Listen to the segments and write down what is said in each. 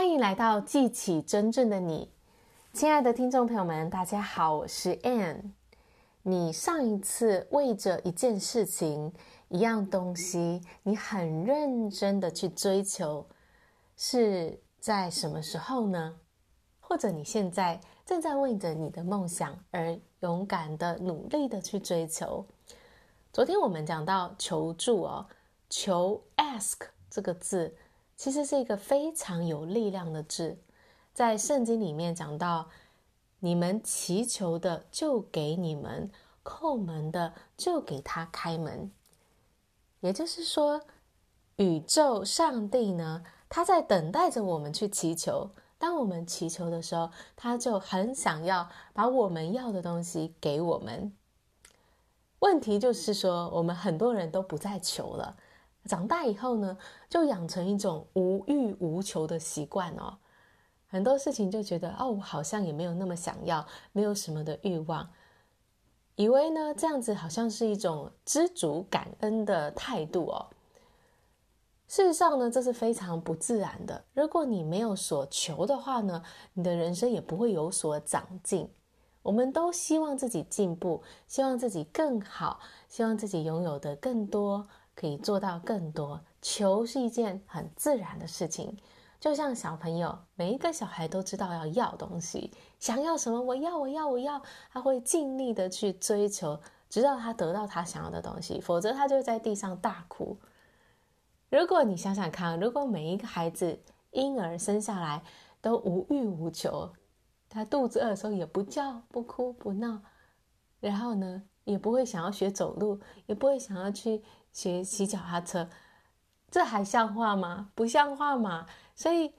欢迎来到记起真正的你，亲爱的听众朋友们，大家好，我是 Ann。你上一次为着一件事情、一样东西，你很认真的去追求，是在什么时候呢？或者你现在正在为着你的梦想而勇敢的、努力的去追求？昨天我们讲到求助哦，求 ask 这个字。其实是一个非常有力量的字，在圣经里面讲到：“你们祈求的，就给你们；叩门的，就给他开门。”也就是说，宇宙上帝呢，他在等待着我们去祈求。当我们祈求的时候，他就很想要把我们要的东西给我们。问题就是说，我们很多人都不再求了。长大以后呢，就养成一种无欲无求的习惯哦。很多事情就觉得哦，我好像也没有那么想要，没有什么的欲望，以为呢这样子好像是一种知足感恩的态度哦。事实上呢，这是非常不自然的。如果你没有所求的话呢，你的人生也不会有所长进。我们都希望自己进步，希望自己更好，希望自己拥有的更多。可以做到更多，求是一件很自然的事情，就像小朋友，每一个小孩都知道要要东西，想要什么，我要，我要，我要，他会尽力的去追求，直到他得到他想要的东西，否则他就在地上大哭。如果你想想看，如果每一个孩子婴儿生下来都无欲无求，他肚子饿的时候也不叫、不哭、不闹，然后呢，也不会想要学走路，也不会想要去。学骑脚踏车，这还像话吗？不像话嘛！所以，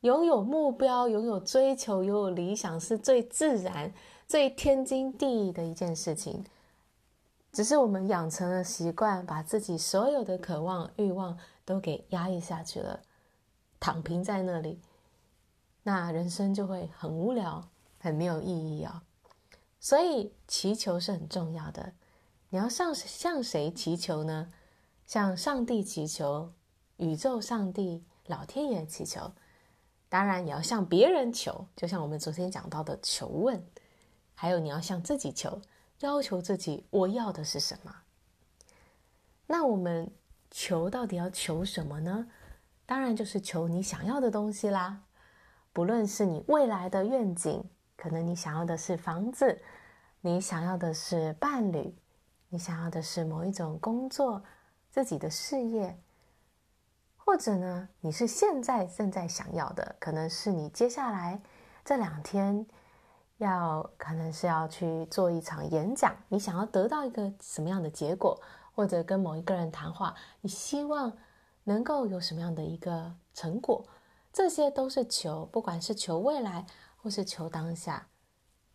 拥有目标、拥有追求、拥有理想，是最自然、最天经地义的一件事情。只是我们养成了习惯，把自己所有的渴望、欲望都给压抑下去了，躺平在那里，那人生就会很无聊、很没有意义啊、哦！所以，祈求是很重要的。你要向向谁祈求呢？向上帝祈求，宇宙上帝、老天爷祈求。当然，也要向别人求，就像我们昨天讲到的求问。还有，你要向自己求，要求自己，我要的是什么？那我们求到底要求什么呢？当然就是求你想要的东西啦。不论是你未来的愿景，可能你想要的是房子，你想要的是伴侣。你想要的是某一种工作，自己的事业，或者呢，你是现在正在想要的，可能是你接下来这两天要，可能是要去做一场演讲，你想要得到一个什么样的结果，或者跟某一个人谈话，你希望能够有什么样的一个成果，这些都是求，不管是求未来或是求当下，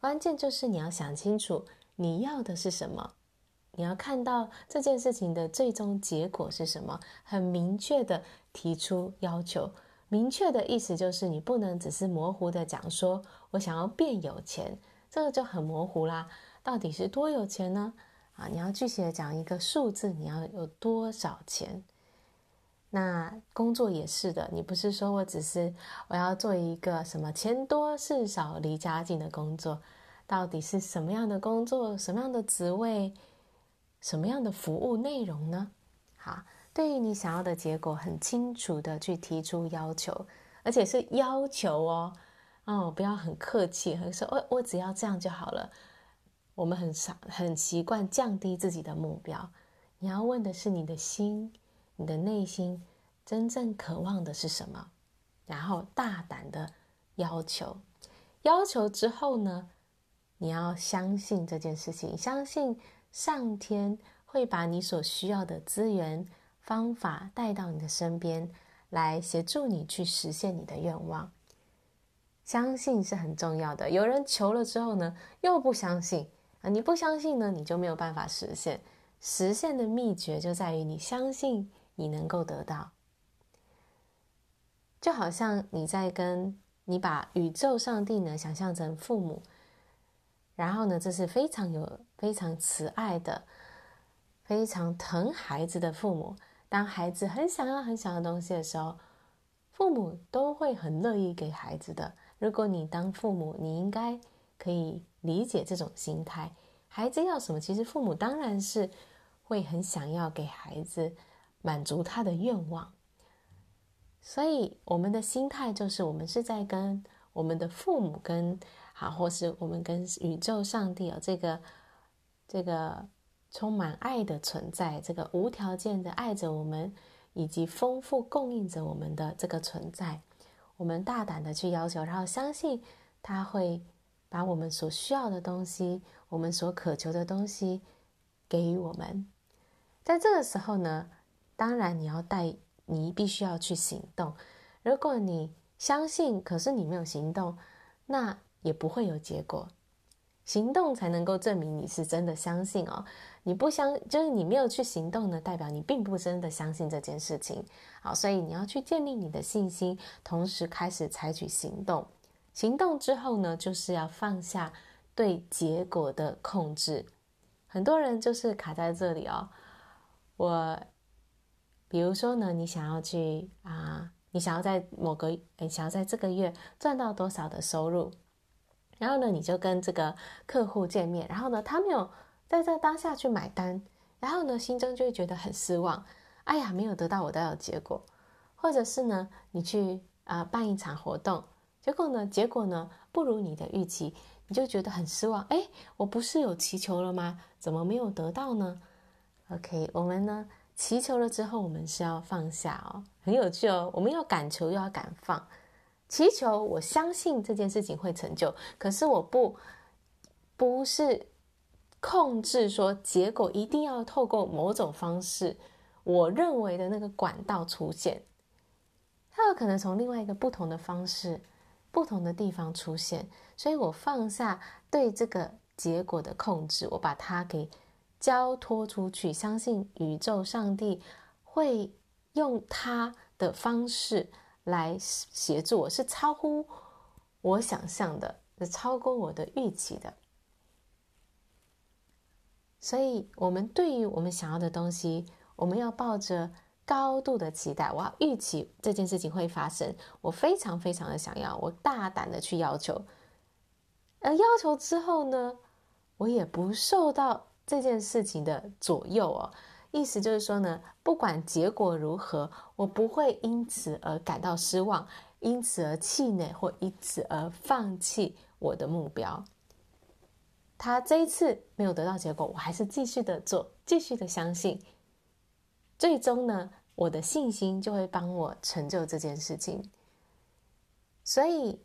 关键就是你要想清楚你要的是什么。你要看到这件事情的最终结果是什么？很明确的提出要求。明确的意思就是你不能只是模糊的讲说，我想要变有钱，这个就很模糊啦。到底是多有钱呢？啊，你要具体的讲一个数字，你要有多少钱？那工作也是的，你不是说我只是我要做一个什么钱多事少离家近的工作，到底是什么样的工作，什么样的职位？什么样的服务内容呢？好，对于你想要的结果，很清楚的去提出要求，而且是要求哦，哦，不要很客气，很说，我我只要这样就好了。我们很少很习惯降低自己的目标。你要问的是你的心，你的内心真正渴望的是什么？然后大胆的要求，要求之后呢，你要相信这件事情，相信。上天会把你所需要的资源、方法带到你的身边，来协助你去实现你的愿望。相信是很重要的。有人求了之后呢，又不相信啊！你不相信呢，你就没有办法实现。实现的秘诀就在于你相信你能够得到。就好像你在跟你把宇宙上帝呢想象成父母。然后呢，这是非常有、非常慈爱的、非常疼孩子的父母。当孩子很想要、很想要东西的时候，父母都会很乐意给孩子的。如果你当父母，你应该可以理解这种心态。孩子要什么，其实父母当然是会很想要给孩子满足他的愿望。所以我们的心态就是，我们是在跟我们的父母跟好，或是我们跟宇宙上帝有这个这个充满爱的存在，这个无条件的爱着我们，以及丰富供应着我们的这个存在。我们大胆的去要求，然后相信他会把我们所需要的东西，我们所渴求的东西给予我们。在这个时候呢，当然你要带，你必须要去行动。如果你相信，可是你没有行动，那也不会有结果。行动才能够证明你是真的相信哦。你不相，就是你没有去行动呢，代表你并不真的相信这件事情。好，所以你要去建立你的信心，同时开始采取行动。行动之后呢，就是要放下对结果的控制。很多人就是卡在这里哦。我，比如说呢，你想要去啊，你想要在某个，你，想要在这个月赚到多少的收入，然后呢，你就跟这个客户见面，然后呢，他没有。在这当下去买单，然后呢，心中就会觉得很失望。哎呀，没有得到我要的结果，或者是呢，你去啊、办一场活动，结果呢，结果呢不如你的预期，你就觉得很失望。哎，我不是有祈求了吗？怎么没有得到呢？OK，我们呢祈求了之后，我们是要放下哦，很有趣哦。我们要敢求又要敢放，祈求我相信这件事情会成就，可是我不不是。控制说，结果一定要透过某种方式，我认为的那个管道出现，它有可能从另外一个不同的方式、不同的地方出现，所以我放下对这个结果的控制，我把它给交托出去，相信宇宙上帝会用他的方式来协助我，是超乎我想象的，是超过我的预期的。所以，我们对于我们想要的东西，我们要抱着高度的期待。我要预期这件事情会发生，我非常非常的想要，我大胆的去要求。而要求之后呢，我也不受到这件事情的左右哦。意思就是说呢，不管结果如何，我不会因此而感到失望，因此而气馁，或因此而放弃我的目标。他这一次没有得到结果，我还是继续的做，继续的相信。最终呢，我的信心就会帮我成就这件事情。所以，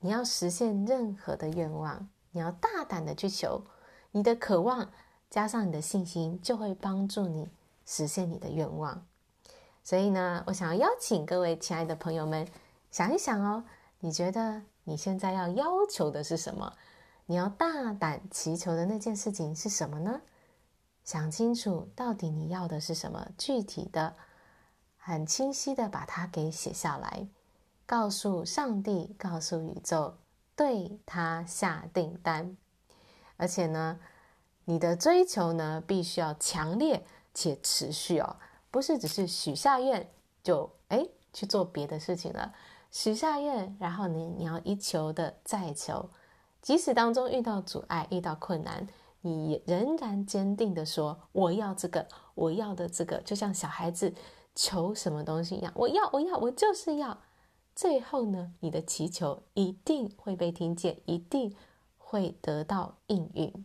你要实现任何的愿望，你要大胆的去求，你的渴望加上你的信心，就会帮助你实现你的愿望。所以呢，我想要邀请各位亲爱的朋友们想一想哦，你觉得你现在要要求的是什么？你要大胆祈求的那件事情是什么呢？想清楚，到底你要的是什么？具体的、很清晰的把它给写下来，告诉上帝，告诉宇宙，对他下订单。而且呢，你的追求呢，必须要强烈且持续哦，不是只是许下愿就哎去做别的事情了。许下愿，然后你你要一求的再求。即使当中遇到阻碍、遇到困难，你仍然坚定地说：“我要这个，我要的这个。”就像小孩子求什么东西一样，“我要，我要，我就是要。”最后呢，你的祈求一定会被听见，一定会得到应允。